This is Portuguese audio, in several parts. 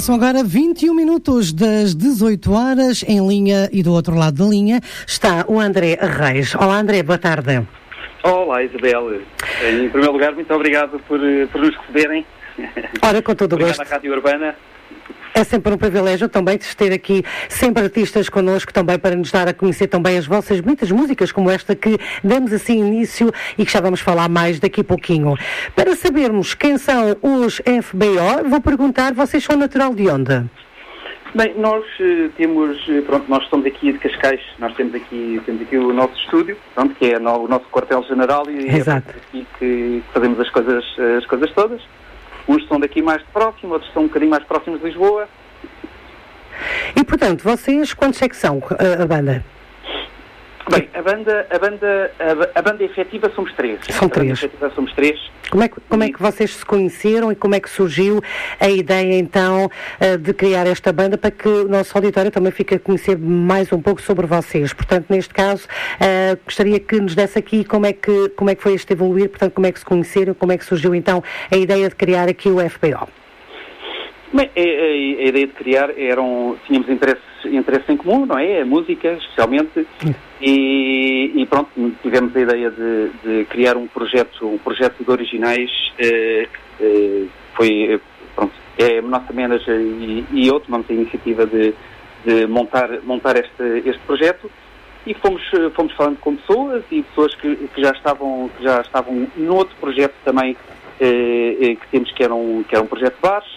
São agora 21 minutos das 18 horas em linha e do outro lado da linha está o André Reis. Olá André, boa tarde. Olá Isabel. Em primeiro lugar, muito obrigado por, por nos receberem. Ora, com todo o gosto. Obrigado à Rádio Urbana. É sempre um privilégio também de ter aqui sempre artistas connosco também para nos dar a conhecer também as vossas bonitas músicas como esta que damos assim início e que já vamos falar mais daqui a pouquinho. Para sabermos quem são os FBO, vou perguntar, vocês são natural de onde? Bem, nós uh, temos, eh, pronto, nós estamos aqui de Cascais, nós temos aqui, temos aqui o nosso estúdio, pronto, que é o nosso quartel-general e Exato. é aqui que fazemos as coisas, as coisas todas. Uns são daqui mais próximo, outros são um bocadinho mais próximos de Lisboa. E, portanto, vocês, quantos é que são a, a banda? Bem, a banda, a banda, a, banda efetiva somos três. São a três. Banda efetiva somos três. Como é, que, como é que vocês se conheceram e como é que surgiu a ideia, então, eh, de criar esta banda para que o nosso auditório também fique a conhecer mais um pouco sobre vocês? Portanto, neste caso, eh, gostaria que nos desse aqui como é, que, como é que foi este evoluir, portanto, como é que se conheceram, como é que surgiu, então, a ideia de criar aqui o FBO. Bem, a, a, a, ideia de criar eram, tínhamos interesses, interesse em comum, não é? A música, especialmente, e, e pronto, tivemos a ideia de, de, criar um projeto, um projeto de originais, eh, eh, foi, pronto, é a nossa manager e, e eu tomamos a iniciativa de, de montar, montar este, este projeto. E fomos, fomos falando com pessoas e pessoas que, que já estavam, que já estavam no outro projeto também eh, que temos que era um, que era um projeto de bares,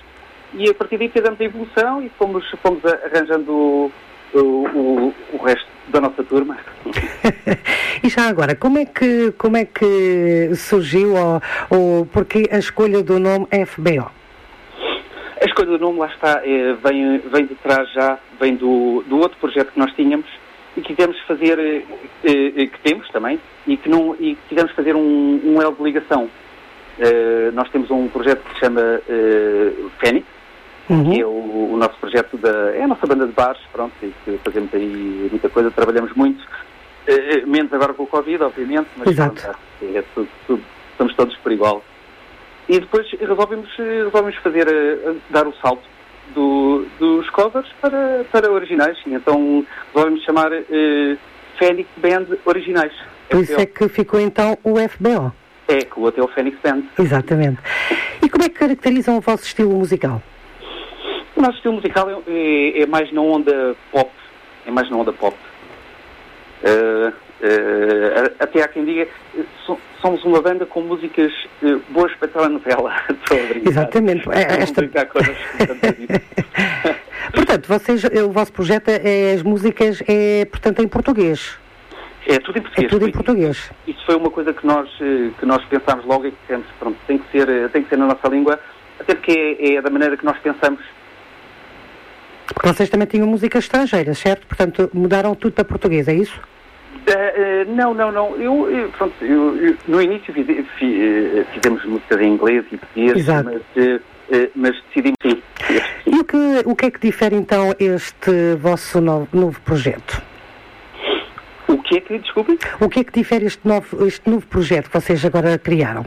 e a partir daí fizemos a evolução e fomos, fomos arranjando o, o, o, resto da nossa turma. e já agora, como é que, como é que surgiu ou, ou porque a escolha do nome FBO? A escolha do nome, lá está, é, vem, vem de trás já, vem do, do outro projeto que nós tínhamos e quisemos fazer, é, é, que temos também, e que não, e quisemos fazer um, um elo de ligação. Nós temos um projeto que se chama Fênix, uhum. que é o, o, nosso projeto da. é a nossa banda de bares, pronto, e que fazemos aí muita coisa, trabalhamos muito, uh, menos agora com o Covid, obviamente, mas Exato. Pronto, é tudo, tudo, estamos todos por igual. E depois resolvemos, resolvemos fazer, uh, dar o salto do, dos covers para, para originais, e então resolvemos chamar uh, Fênix Band Originais. Por isso é que ficou então o FBO. É, que o Hotel Fênix Band. Exatamente. E como é que caracterizam o vosso estilo musical? O nosso estilo musical é, é, é mais na onda pop. É mais na onda pop. Uh, uh, até há quem diga so, somos uma banda com músicas uh, boas para telenovela. Exatamente. Esta... portanto, vocês, o vosso projeto é as músicas é portanto em português. É tudo em português. É tudo em português. Isso foi uma coisa que nós, que nós pensámos logo e que dissemos, pronto, tem que ser, tem que ser na nossa língua, até porque é, é da maneira que nós pensamos. Porque vocês também tinham música estrangeira, certo? Portanto, mudaram tudo para português, é isso? Uh, uh, não, não, não. Eu, eu pronto, eu, eu, no início fiz, fiz, fizemos músicas em inglês e português, mas, uh, mas decidimos sim. E o que, o que é que difere então este vosso novo, novo projeto? O que é que, desculpe? O que é que difere este novo, este novo projeto que vocês agora criaram?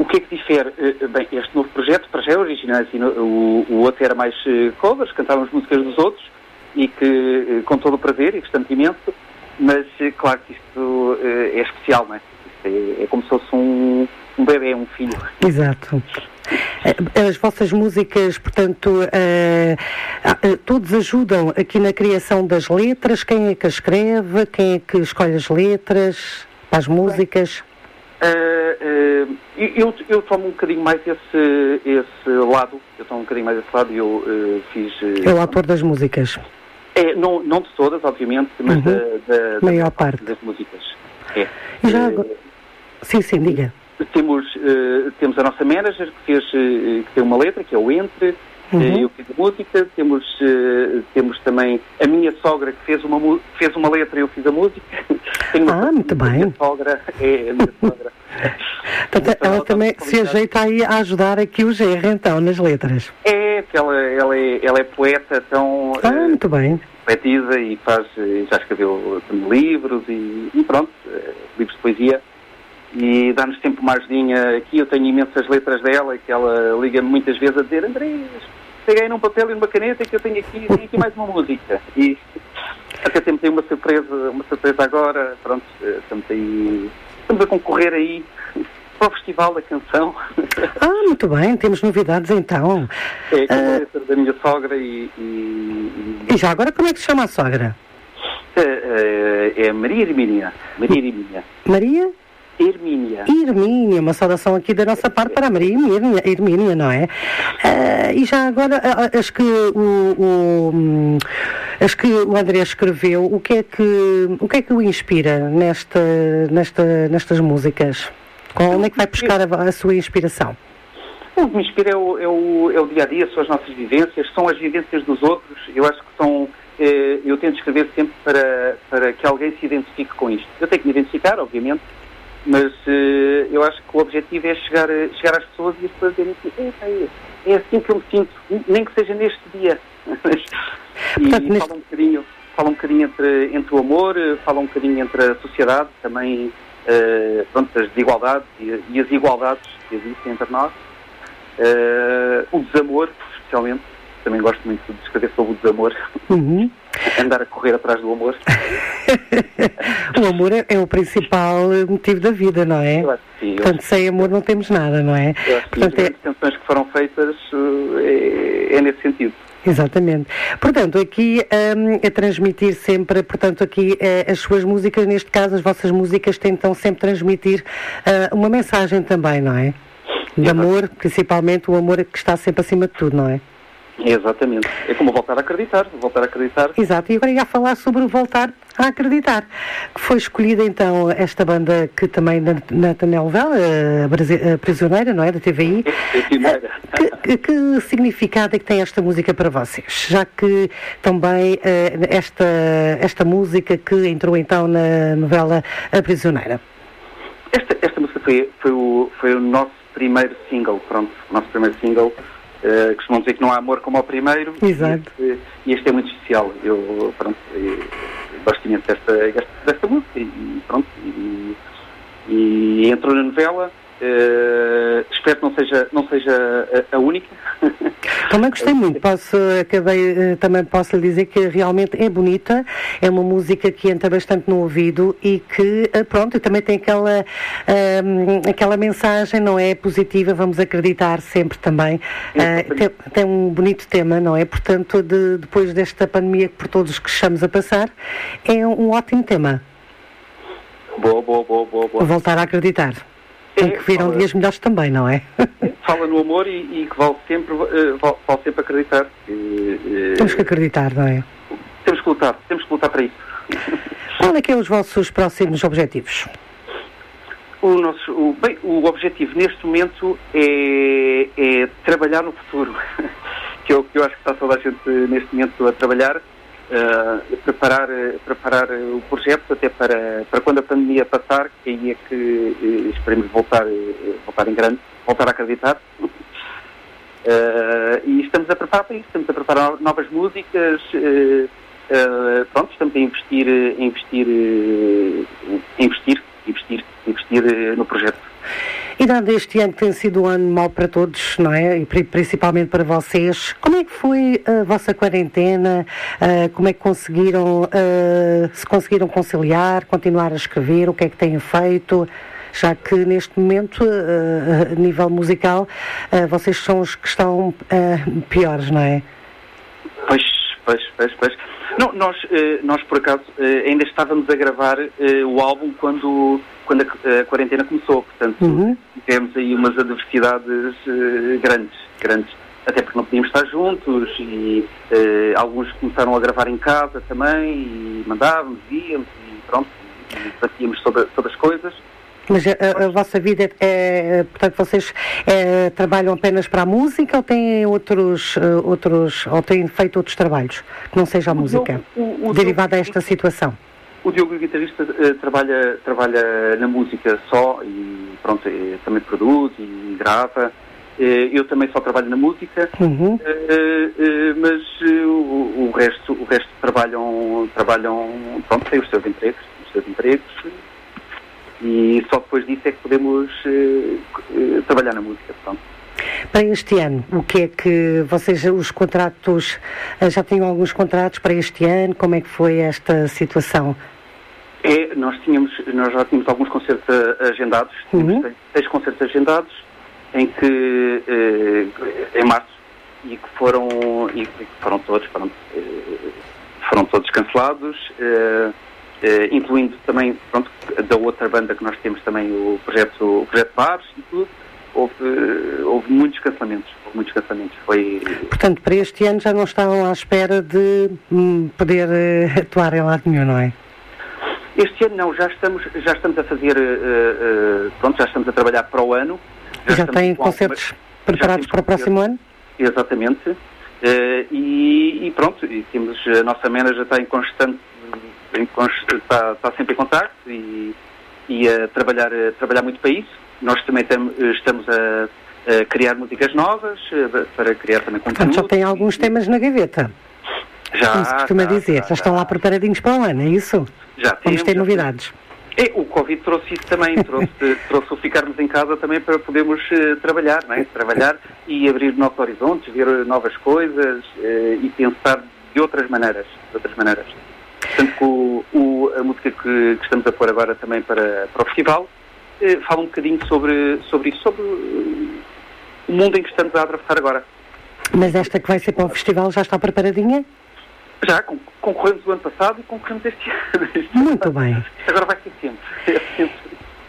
O que é que difere? Bem, este novo projeto, para já é original, assim, o, o outro era mais covers, cantávamos músicas dos outros, e que, com todo o prazer, e gostamos imenso, mas claro que isto é especial, não é? É, é como se fosse um, um bebê, um filho. Exato. As vossas músicas, portanto, uh, uh, todos ajudam aqui na criação das letras. Quem é que as escreve? Quem é que escolhe as letras para as músicas? Uh, eu, eu tomo um bocadinho mais esse, esse lado. Eu tomo um bocadinho mais esse lado e eu fiz. é o autor das músicas? É, não, não de todas, obviamente, mas uhum. da, da, da maior parte das músicas. É. E já agora... Sim, sim, diga. Temos, uh, temos a nossa manager que fez uh, que tem uma letra, que é o Entre, uhum. uh, eu fiz a música, temos, temos também a minha sogra que fez uma, fez uma letra e eu fiz a música. Tenho ah, muito bem. A minha sogra é a minha sogra. Portanto, ela também se ajeita aí a ajudar aqui o GR então nas letras. É, que ela, ela, é, ela é poeta, tão ah, muito bem. poetisa e faz, já escreveu livros e, e pronto, livros de poesia e dá-nos sempre uma ajudinha aqui. Eu tenho imensas letras dela que ela liga-me muitas vezes a dizer: Andrés, peguei num papel e numa caneta que eu tenho aqui, tenho aqui mais uma música. E até temos aí uma surpresa, uma surpresa agora, pronto, estamos aí, estamos a concorrer aí para o Festival da Canção. Ah, muito bem, temos novidades então. É, com uh, da minha sogra e, e, e... já agora como é que se chama a sogra? É, é, é Maria Hermínia. Maria. Maria? Hermínia. Hermínia, uma saudação aqui da nossa parte para a Maria Hermínia, Hermínia não é? Uh, e já agora, uh, acho que o, o um, acho que o André escreveu, o que é que, o que, é que o inspira nesta, nesta, nestas músicas? Onde é que vai buscar a, a sua inspiração? O que me inspira é o, é, o, é o dia a dia, são as nossas vivências, são as vivências dos outros. Eu acho que são. Eh, eu tento escrever sempre para, para que alguém se identifique com isto. Eu tenho que me identificar, obviamente, mas eh, eu acho que o objetivo é chegar, chegar às pessoas e as pessoas dizerem assim: é, é assim que eu me sinto, nem que seja neste dia. e Portanto, neste... fala um bocadinho, fala um bocadinho entre, entre o amor, fala um bocadinho entre a sociedade, também uh, pronto, as desigualdades e, e, as igualdades que existem entre nós. Uh, o desamor, especialmente. Também gosto muito de escrever sobre o desamor. Uhum. Andar a correr atrás do amor. o amor é, é, o principal motivo da vida, não é? Eu acho que sim. Portanto, sem amor não temos nada, não é? Eu acho que Portanto, as é... canções que foram feitas é, é nesse sentido. Exatamente. Portanto, aqui um, a transmitir sempre, portanto, aqui uh, as suas músicas, neste caso as vossas músicas, tentam sempre transmitir uh, uma mensagem também, não é? De amor, principalmente o amor que está sempre acima de tudo, não é? Exatamente. É como voltar a acreditar, voltar a acreditar. Exato. E agora ia falar sobre o voltar a acreditar. Que foi escolhida então esta banda que também na, na telenovela, a, a Prisioneira, não é? Da TVI. Prisioneira. Que, que, significado é que tem esta música para vocês? Já que também eh, esta, esta música que entrou então na novela A Prisioneira. Esta, esta música foi, foi, o, foi o nosso primeiro single, pronto, o nosso primeiro single Uh, costumam dizer que não há amor como ao primeiro. Exato. E este, este é muito especial. Eu, pronto, eu gosto imenso desta, desta, música e pronto. E, e entrou na novela Uh, espero que não seja, não seja a, a única. Também gostei muito. Posso, acabei, eh, também posso lhe dizer que realmente é bonita, é uma música que entra bastante no ouvido e que, eh, pronto, também tem aquela, um, aquela mensagem, não é? Positiva, vamos acreditar sempre também. Uh, tem, tem, um bonito tema, não é? Portanto, de, depois desta pandemia que por todos que estamos a passar, é um, um ótimo tema. Boa, boa, boa, boa, boa. Voltar a acreditar. Tem que viram dias melhores também, não é? Fala no amor e, e que vale sempre, uh, vale, vale, sempre acreditar. Uh, temos que acreditar, não é? Temos que lutar, temos que lutar para isso. Qual é que é os vossos próximos objetivos? O, nosso, o, bem, o objetivo neste momento é, é trabalhar no futuro, que é o que eu acho que está toda a gente neste momento a trabalhar, uh, preparar, preparar o projeto até para, para quando a pandemia passar, que aí é que uh, esperemos voltar, uh, voltar em grande, voltar a acreditar. e estamos a preparar para isso, estamos a preparar novas músicas, pronto, estamos a investir, investir, investir, investir, investir no projeto. E dado este ano que tem sido um ano mau para todos, não é? E principalmente para vocês, como é que foi a vossa quarentena? Uh, como é que conseguiram, uh, se conseguiram conciliar, continuar a escrever? O que é que têm feito? Já que neste momento, uh, a nível musical, vocês são os que estão piores, não é? Pois, pois, pois. Não, nós, nós por acaso ainda estávamos a gravar o álbum quando quando a, quarentena começou, portanto uhum. tivemos aí umas adversidades grandes, grandes, até porque não podíamos estar juntos e alguns começaram a gravar em casa também e mandávamos, víamos e pronto, e batíamos sobre, sobre as coisas. Mas a, a, a, vossa vida é, é portanto, vocês é, trabalham apenas para a música ou têm outros, outros, ou têm feito outros trabalhos que não seja a música, derivada a esta situação? O Diogo, o guitarrista, trabalha, trabalha na música só e pronto, também produz e grava. Eu também só trabalho na música, uhum. uh, mas o, o, resto, o resto trabalham, trabalham, pronto, têm os seus empregos, os seus empregos e só depois disso é que podemos trabalhar na música, pronto. Para este ano, o que é que vocês, os contratos, eh, já tinham alguns contratos para este ano? Como é que foi esta situação? É, nós, tínhamos, nós já tínhamos alguns concertos agendados, uhum. seis concertos agendados, em que, eh, em março, e que foram, e que foram todos, foram, eh, foram todos cancelados, eh, incluindo também, pronto, da outra banda que nós temos também, o projeto, o projeto Bares e tudo, houve, houve muitos cancelamentos, houve muitos cancelamentos. Foi... Portanto, para este ano já não estão à espera de hum, poder atuar em lado nenhum, não é? Este ano não, já estamos, já estamos a fazer, uh, uh, pronto, já estamos a trabalhar para o ano. Já, já têm concertos preparados para o próximo ano? Exatamente. Uh, e, e, pronto, e temos, a nossa manager está em constante, está, está sempre em contato e, e a trabalhar, a trabalhar muito para isso. Nós também tam, estamos a, a, criar músicas novas, para criar também conteúdo. Portanto, já tem alguns temas na gaveta. Já. Como se costuma já, dizer, já, já, estão lá preparadinhos para o ano, é isso? Já Vamos ter novidades. É, o Covid trouxe isso também, trouxe, trouxe o ficarmos em casa também para podermos uh, trabalhar, não é? Trabalhar e abrir novos horizontes, ver novas coisas uh, e pensar de outras maneiras, de outras maneiras. Portanto, o, o, a música que, que, estamos a pôr agora também para, para o festival uh, fala um bocadinho sobre, sobre isso, sobre o mundo em que estamos a atravessar agora. Mas esta que vai ser para o festival já está preparadinha? Já, concorremos o ano passado e concorremos este ano. Muito bem. Agora vai ser sempre.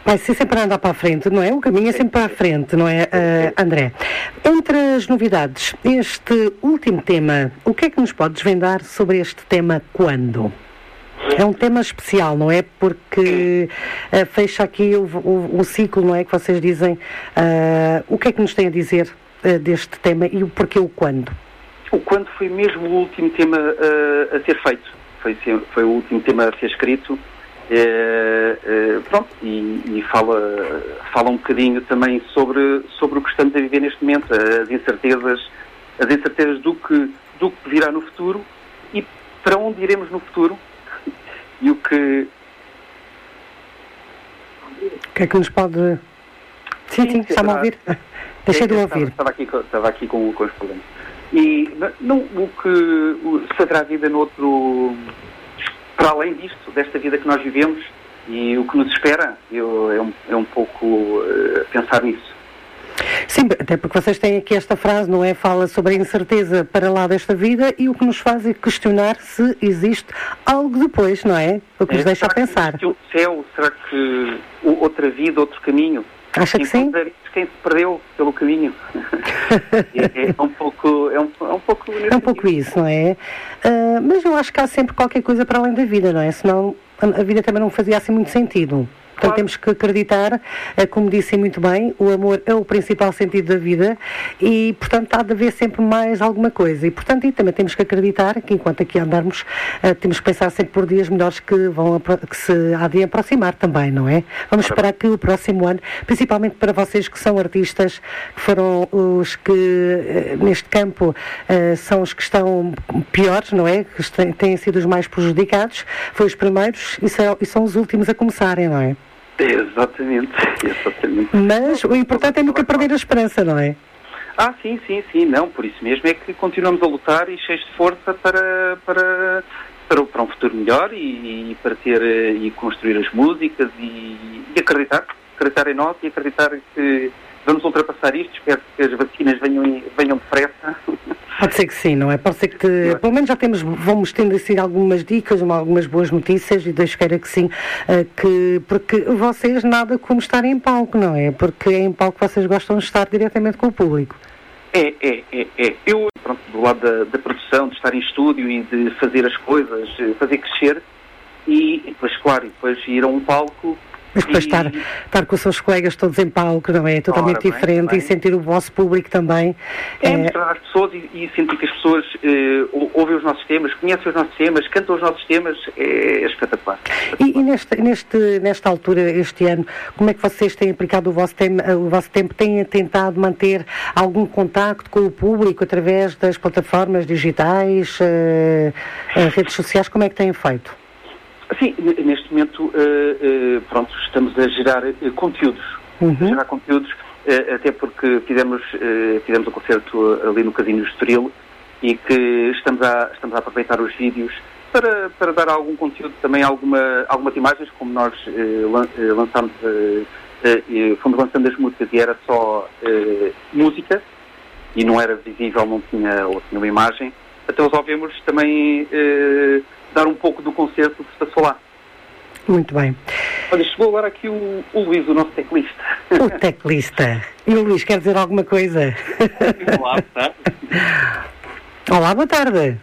Vai ser sempre a andar para a frente, não é? O caminho é sempre para a frente, não é, uh, André? Entre as novidades, este último tema, o que é que nos pode desvendar sobre este tema quando? É um tema especial, não é? Porque uh, fecha aqui o, o, o, ciclo, não é? Que vocês dizem. Uh, o que é que nos tem a dizer deste tema e o porquê o quando? O Quando foi mesmo o último tema uh, a ser feito. Foi, foi o último tema a ser escrito. Uh, uh, pronto, e, e, fala, fala um bocadinho também sobre, sobre o que estamos a viver neste momento, as incertezas, as incertezas do que, do que virá no futuro e para onde iremos no futuro e o que. O que é que nos pode. Sim, sim, está-me a ouvir? Deixei de ouvir. Estava aqui, estava aqui com, com os problemas. E não, o que o, se haverá vida noutro, para além disto, desta vida que nós vivemos e o que nos espera, eu, é, um, é um pouco uh, pensar nisso. Sim, até porque vocês têm aqui esta frase, não é? Fala sobre a incerteza para lá desta vida e o que nos faz é questionar se existe algo depois, não é? O que é, nos deixa a pensar. Que o céu, será que outra vida, outro caminho? Acha que sim? quem se perdeu pelo caminho. é, é, um pouco, é, um, é um pouco. É um pouco isso, não é? Uh, mas eu acho que há sempre qualquer coisa para além da vida, não é? Senão a vida também não fazia assim muito sentido. Portanto, temos que acreditar, eh, como disse muito bem, o amor é o principal sentido da vida e, portanto, há de haver sempre mais alguma coisa. E, portanto, e também temos que acreditar que, enquanto aqui andarmos, uh, temos que pensar sempre por dias melhores que, vão, que se há de aproximar também, não é? Vamos esperar que o próximo ano, principalmente para vocês que são artistas, que foram os que, uh, neste campo, são os que estão piores, não é? Que têm sido os mais prejudicados, foi os primeiros e são, e são os últimos a começarem, não é? Exatamente, exatamente. Mas o importante é nunca perder a esperança, não é? Ah, sim, sim, sim, não, por isso mesmo é que continuamos a lutar e cheios de força para, para, para, para um futuro melhor e, e, para ter e construir as músicas e, e acreditar, acreditar em nós e acreditar que vamos ultrapassar isto, espero que as vacinas venham, venham depressa. Pode ser que sim, não é? Pode ser que, te, pelo menos já temos, vamos tendo assim algumas dicas, algumas boas notícias e Deus queira que sim, uh, que, porque vocês nada como estar em palco, não é? Porque é em palco que vocês gostam de estar diretamente com o público. É, é, é, é. Eu, pronto, do lado da, da produção, de estar em estúdio e de fazer as coisas, fazer crescer, e depois, claro, depois ir a um palco mas depois estar, estar com os seus colegas todos em palco, não é? Totalmente Ora, diferente bem, bem. e sentir o vosso público também. É, é... mostrar às pessoas e, e, sentir que as pessoas uh, ouvem os nossos temas, conhecem os nossos temas, cantam os nossos temas, é, é espetacular. E, e neste, neste, nesta altura, este ano, como é que vocês têm aplicado o vosso, o vosso tempo? Têm tentado manter algum contacto com o público através das plataformas digitais, uh, redes sociais? Como é que têm feito? Sim, neste momento, uh, uh, pronto, estamos a gerar uh, conteúdos. Uhum. A gerar conteúdos até porque fizemos, fizemos o um concerto ali no Casino Estoril e que estamos a, estamos a aproveitar os vídeos para, para dar algum conteúdo, também alguma, algumas imagens, como nós lan, lançámos, fomos lançando as músicas e era só música e não era visível, não tinha, ou tinha uma imagem. Então resolvemos também dar um pouco do concerto que se passou lá. Muito bem. Olha, chegou agora aqui o, o Luís, o nosso teclista. O teclista. E o Luís quer dizer alguma coisa? Olá, boa tarde. Olá, boa tarde.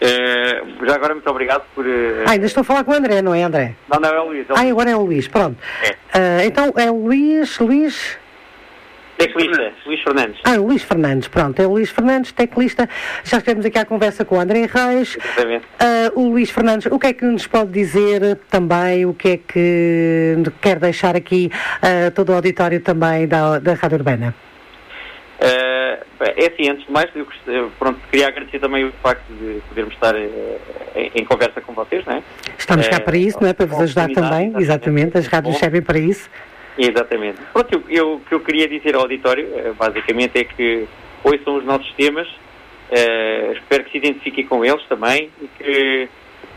Uh, já agora, muito obrigado por. Uh... Ah, ainda estou a falar com o André, não é, André? Não, não, é o Luís. É o Ah, agora é o Luís, pronto. É. Uh, então é o Luís, Luís. Teclista, Luís Fernandes. Ah, o Luís Fernandes, pronto, é o Luís Fernandes, teclista. Já estivemos aqui à conversa com o André Reis. Exatamente. Uh, o Luís Fernandes, o que é que nos pode dizer também, o que é que quer deixar aqui uh, todo o auditório também da, da Rádio Urbana? Uh, é assim, antes de mais, eu, pronto, queria agradecer também o facto de podermos estar em, em, conversa com vocês, não é? Estamos cá para isso, não é? Para vos ajudar também, exatamente, as rádios servem para isso. Exatamente. Pronto, eu, o que eu queria dizer ao auditório, basicamente, é que hoje são os nossos temas, uh, espero que se identifiquem com eles também e que,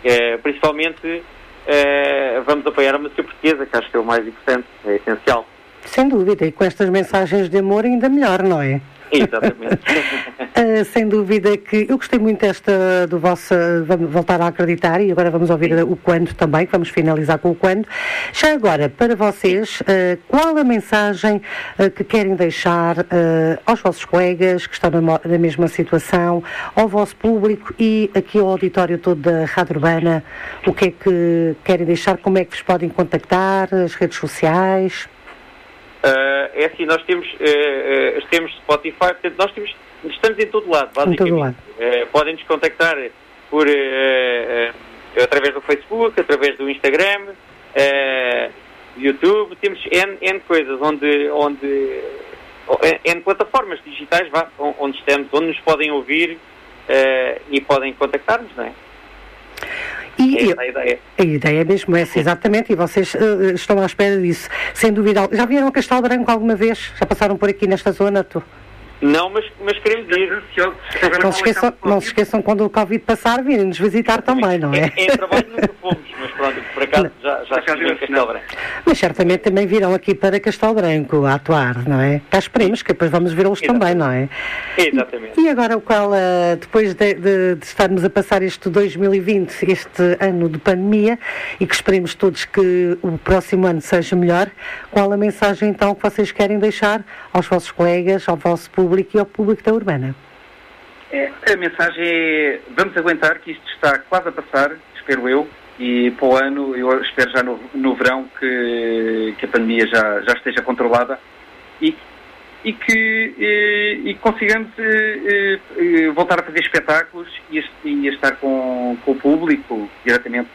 uh, principalmente, uh, vamos apoiar a música portuguesa, que acho que é o mais importante, é essencial. Sem dúvida, e com estas mensagens de amor ainda melhor, não é? Exatamente. uh, sem dúvida que eu gostei muito desta do vosso vamos voltar a acreditar e agora vamos ouvir Sim. o quando também, que vamos finalizar com o quando. Já agora, para vocês, uh, qual a mensagem uh, que querem deixar aos vossos colegas que estão na, na, mesma situação, ao vosso público e aqui ao auditório todo da Rádio Urbana? O que é que querem deixar? Como é que vos podem contactar? As redes sociais? Uh, é assim, nós temos, uh, uh, temos Spotify, portanto, nós temos, estamos em todo lado, basicamente. Em todo lado. podem nos contactar por, através do Facebook, através do Instagram, YouTube, temos N, N coisas onde, onde N plataformas digitais vá, onde estamos, onde nos podem ouvir e podem contactar-nos, não é? E é a ideia. A ideia é mesmo essa, exatamente, e vocês uh, estão à espera disso, sem dúvida. Já vieram a Castelo Branco alguma vez? Já passaram por aqui nesta zona? Tu? Não, mas, mas queremos ir. Não se, esqueçam, não se esqueçam quando o Covid passar, virem-nos visitar também, não é? É, é trabalho nunca fomos, por acaso já, já estive em Castelo Branco. Mas certamente também virão aqui para Castelo Branco a atuar, não é? Cá esperemos que depois vamos vê-los também, não é? Exatamente. E, e agora o qual, uh, depois de, de, de, estarmos a passar este 2020, este ano de pandemia, e que esperemos todos que o próximo ano seja melhor, qual a mensagem então que vocês querem deixar aos vossos colegas, ao vosso público? público e ao público da Urbana? É, a mensagem é vamos aguentar que isto está quase a passar, espero eu, e para o ano, eu espero já no, no verão que, que a pandemia já, já esteja controlada e, e que e, e consigamos e, e, voltar a fazer espetáculos e, e estar com, com o público, diretamente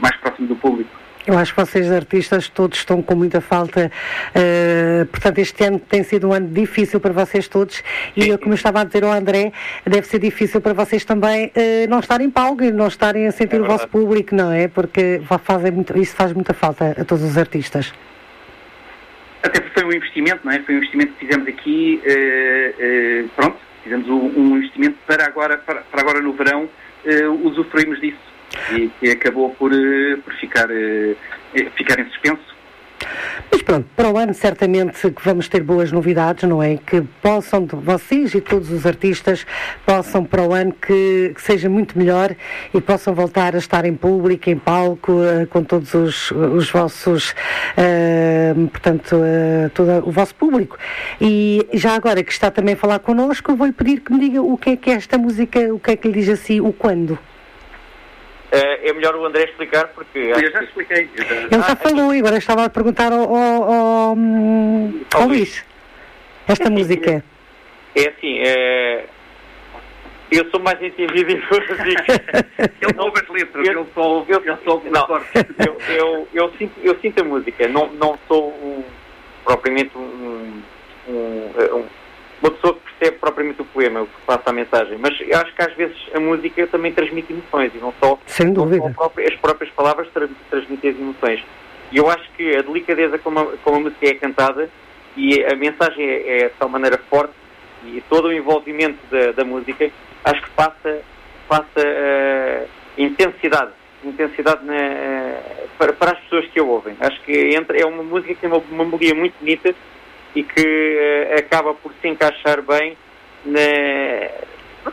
mais próximo do público. Eu acho que vocês, artistas, todos estão com muita falta. Uh, portanto, este ano tem sido um ano difícil para vocês todos. E, como eu estava a dizer ao André, deve ser difícil para vocês também uh, não estarem em palco e não estarem a sentir é o vosso público, não é? Porque fazem muito, isso faz muita falta a todos os artistas. Até porque foi um investimento, não é? Foi um investimento que fizemos aqui, uh, pronto, fizemos um, um, investimento para agora, para, para agora no verão, usufruímos disso e que acabou por, eh, por ficar, eh, ficar em suspenso. Mas pronto, para o ano certamente que vamos ter boas novidades, não é? Que possam, vocês e todos os artistas, possam para o ano que, que seja muito melhor e possam voltar a estar em público, em palco, com todos os, os vossos, uh, portanto, uh, todo o vosso público. E já agora que está também a falar connosco, vou-lhe pedir que me diga o que é que é esta música, o que é que lhe diz assim, o quando. Uh, é melhor o André explicar porque. Eu já expliquei. Ele já ah, falou e agora estava a perguntar ao, ao, ao, ao Luís. Esta música. É assim, é... eu sou mais entendido em música. ele não ouve as letras, eu, ele só ouve, eu, ele só ouve não, eu, eu, eu, sinto, eu sinto a música, não, não sou um, propriamente um, um, um uma pessoa que percebe propriamente o poema, o que passa a mensagem, mas eu acho que às vezes a música também transmite emoções e não só, Sem dúvida. Só as próprias palavras tra transmitem as emoções. E eu acho que a delicadeza como a, como a música é cantada e a mensagem é, é de tal maneira forte e todo o envolvimento da, da música, acho que passa, passa uh, intensidade, intensidade na, uh, para, para, as pessoas que a ouvem. Acho que entra, é uma música que tem uma, uma melodia muito bonita e que uh, acaba por se encaixar bem na,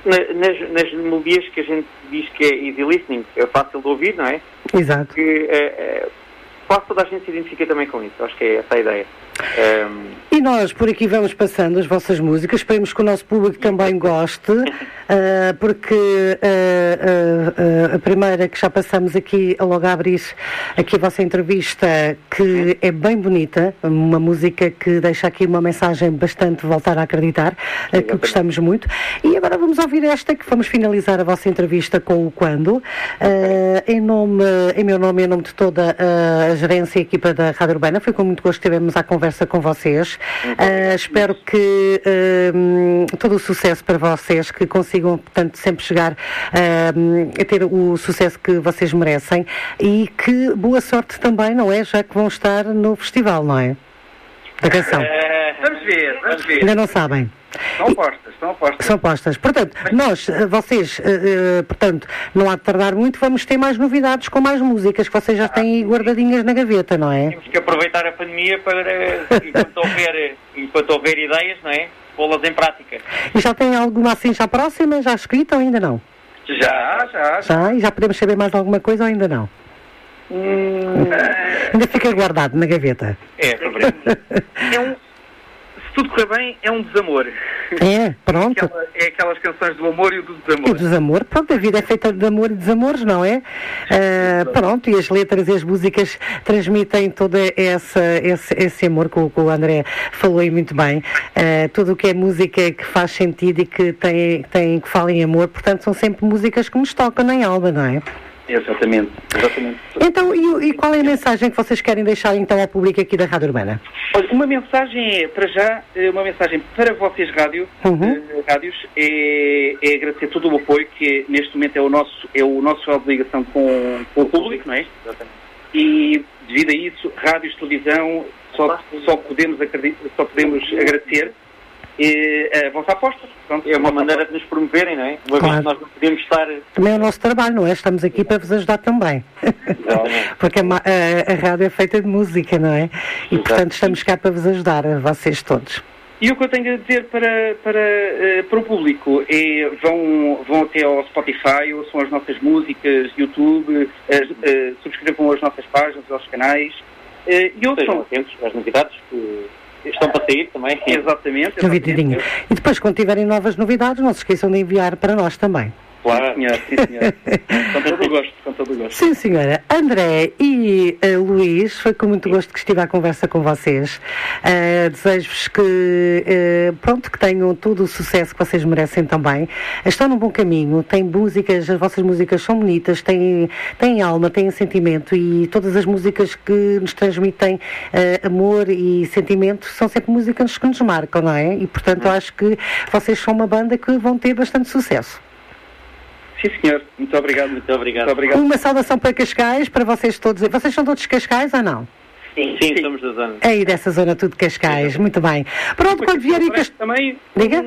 na, nas, nas melodias que a gente diz que é easy listening, é fácil de ouvir, não é? Exato. Que quase toda a gente se identifica também com isso, acho que é essa a ideia. Um... E nós por aqui vamos passando as vossas músicas, esperemos que o nosso público também goste, uh, porque uh, uh, a primeira que já passamos aqui, logo a abrir aqui a vossa entrevista, que é bem bonita, uma música que deixa aqui uma mensagem bastante voltar a acreditar, que gostamos muito. E agora vamos ouvir esta, que vamos finalizar a vossa entrevista com o Quando, em, nome, em meu nome e em nome de toda a gerência e equipa da Rádio Urbana, foi com muito gosto que tivemos a conversa conversa com vocês. Uh, espero que uh, todo o sucesso para vocês, que consigam, portanto, sempre chegar uh, a ter o sucesso que vocês merecem e que boa sorte também, não é? Já que vão estar no festival, não é? Da canção. vamos ver, vamos ver. Ainda não sabem. São postas, são postas. São postas. Portanto, nós, eh, vocês, uh, portanto, não há de tardar muito, vamos ter mais novidades com mais músicas que vocês já têm aí guardadinhas na gaveta, não é? Temos que aproveitar a pandemia para, enquanto houver, enquanto houver ideias, não é? Pô-las em prática. E já tem alguma assim já próxima, já escrita ou ainda não? Já, já. Já? E já podemos saber mais alguma coisa ou ainda não? Hum... Ainda fica guardado na gaveta. É, é um, tudo correr bem, é um desamor. É, pronto. Aquela, é aquelas canções do amor e do desamor. E o desamor, pronto, a vida é feita de amor e desamores, não é? Uh, pronto, e as letras e as músicas transmitem todo essa, esse, esse amor que o, que o André falou aí muito bem. Uh, tudo o que é música que faz sentido e que tem, tem que fala em amor, portanto, são sempre músicas que nos tocam na alma, não é? Exatamente, exatamente. Então, e, e, qual é a mensagem que vocês querem deixar então ao público aqui da Rádio Urbana? Olha, uma mensagem é, para já, é uma mensagem para vocês rádio, uhum. uh, rádios, é, é, agradecer todo o apoio que neste momento é o nosso, é o nosso de ligação com, com o público, não é? Exatamente. E devido a isso, rádios, televisão, só, só, podemos, só podemos agradecer e, a vossa aposta. Pronto, é uma maneira de nos promoverem, não é? Uma claro. vez que nós não podemos estar. Também é o nosso trabalho, não é? Estamos aqui para vos ajudar também. Porque a, a, a, rádio é feita de música, não é? E Exato. portanto estamos cá para vos ajudar, a vocês todos. E o que eu tenho a dizer para, para, uh, para o público é vão, vão até ao Spotify, ouçam as nossas músicas, YouTube, uh, uh, subscrevam as nossas páginas, os canais. Uh, e ouçam. atentos às novidades que estão para sair também. Exatamente. exatamente. E depois, quando tiverem novas novidades, não se esqueçam de enviar para nós também. Claro, senhor, sim, senhor. com todo o gosto, com todo o gosto. Sim, senhora. André e uh, Luís, foi com muito gosto que estive à conversa com vocês. Uh, Desejo-vos que, uh, pronto, que tenham todo o sucesso que vocês merecem também. Estão num bom caminho, têm músicas, as vossas músicas são bonitas, têm, têm alma, têm sentimento e todas as músicas que nos transmitem amor e sentimento são sempre músicas que nos marcam, não é? E, portanto, acho que vocês são uma banda que vão ter bastante sucesso. Sim, senhor. Muito obrigado. Muito obrigado. Muito obrigado. Uma saudação para Cascais, para vocês todos. Vocês são todos Cascais ou não? Sim, sim, somos da zona. Aí dessa zona tudo Cascais, sim. muito bem. Pronto, quando vierem Cascais. Também. Diga?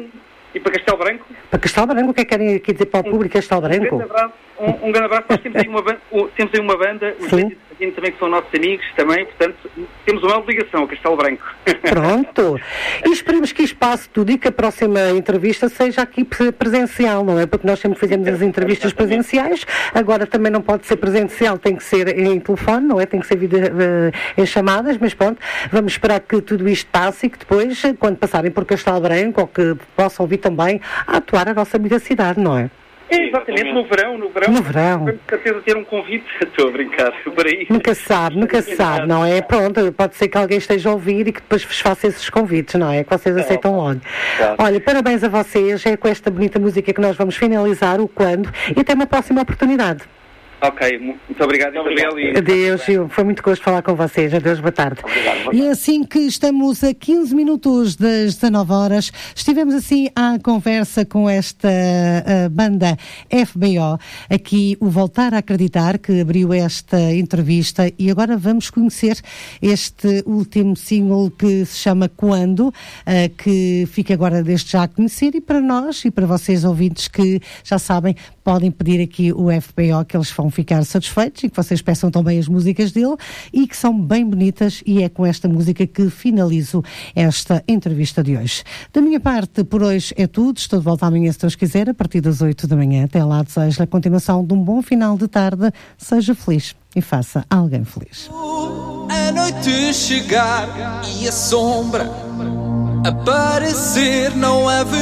E para Castelo Branco? Para Castelo Branco, o que é que querem aqui dizer para o público Castelo Branco? Um grande abraço. Um, um grande abraço. Nós temos aí uma, banda, temos aí uma banda, os Sim. Também que são nossos amigos também, portanto, temos uma obrigação a Castelo Branco. Pronto. E esperemos que espaço tudo e que a próxima entrevista seja aqui presencial, não é? Porque nós sempre fazemos as entrevistas presenciais, agora também não pode ser presencial, tem que ser em telefone, não é? Tem que ser vida, uh, em chamadas, mas pronto, vamos esperar que tudo isto passe e que depois, quando passarem por Castelo Branco, ou que possam vir também a atuar a nossa amiga cidade, não é? É, exatamente, no verão, no verão. No verão. Certeza ter um convite. Estou a brincar, por aí. Nunca se sabe, nunca se sabe, não é? Pronto, pode ser que alguém esteja a ouvir e que depois vos faça esses convites, não é? Que vocês é, aceitam logo. Claro. Olha, parabéns a vocês, é com esta bonita música que nós vamos finalizar o quando e até uma próxima oportunidade. Ok, muito obrigado, Isabel. E... Adeus, Gil. Foi muito gosto falar com vocês. Adeus, boa tarde. Obrigado. E assim que estamos a 15 minutos das 19 horas, estivemos assim à conversa com esta uh, banda FBO, aqui o Voltar a Acreditar, que abriu esta entrevista e agora vamos conhecer este último single que se chama Quando, uh, que fica agora desde já a conhecer e para nós e para vocês ouvintes que já sabem, podem pedir aqui o FBO que eles vão ficar satisfeitos e que vocês peçam também as músicas dele e que são bem bonitas e é com esta música que finalizo esta entrevista de hoje. Da minha parte, por hoje é tudo. Estou de volta amanhã, se Deus quiser, a partir das 8 da manhã. Até lá, desejo a continuação de um bom final de tarde. Seja feliz e faça alguém feliz. A noite chegar e a sombra aparecer, não haver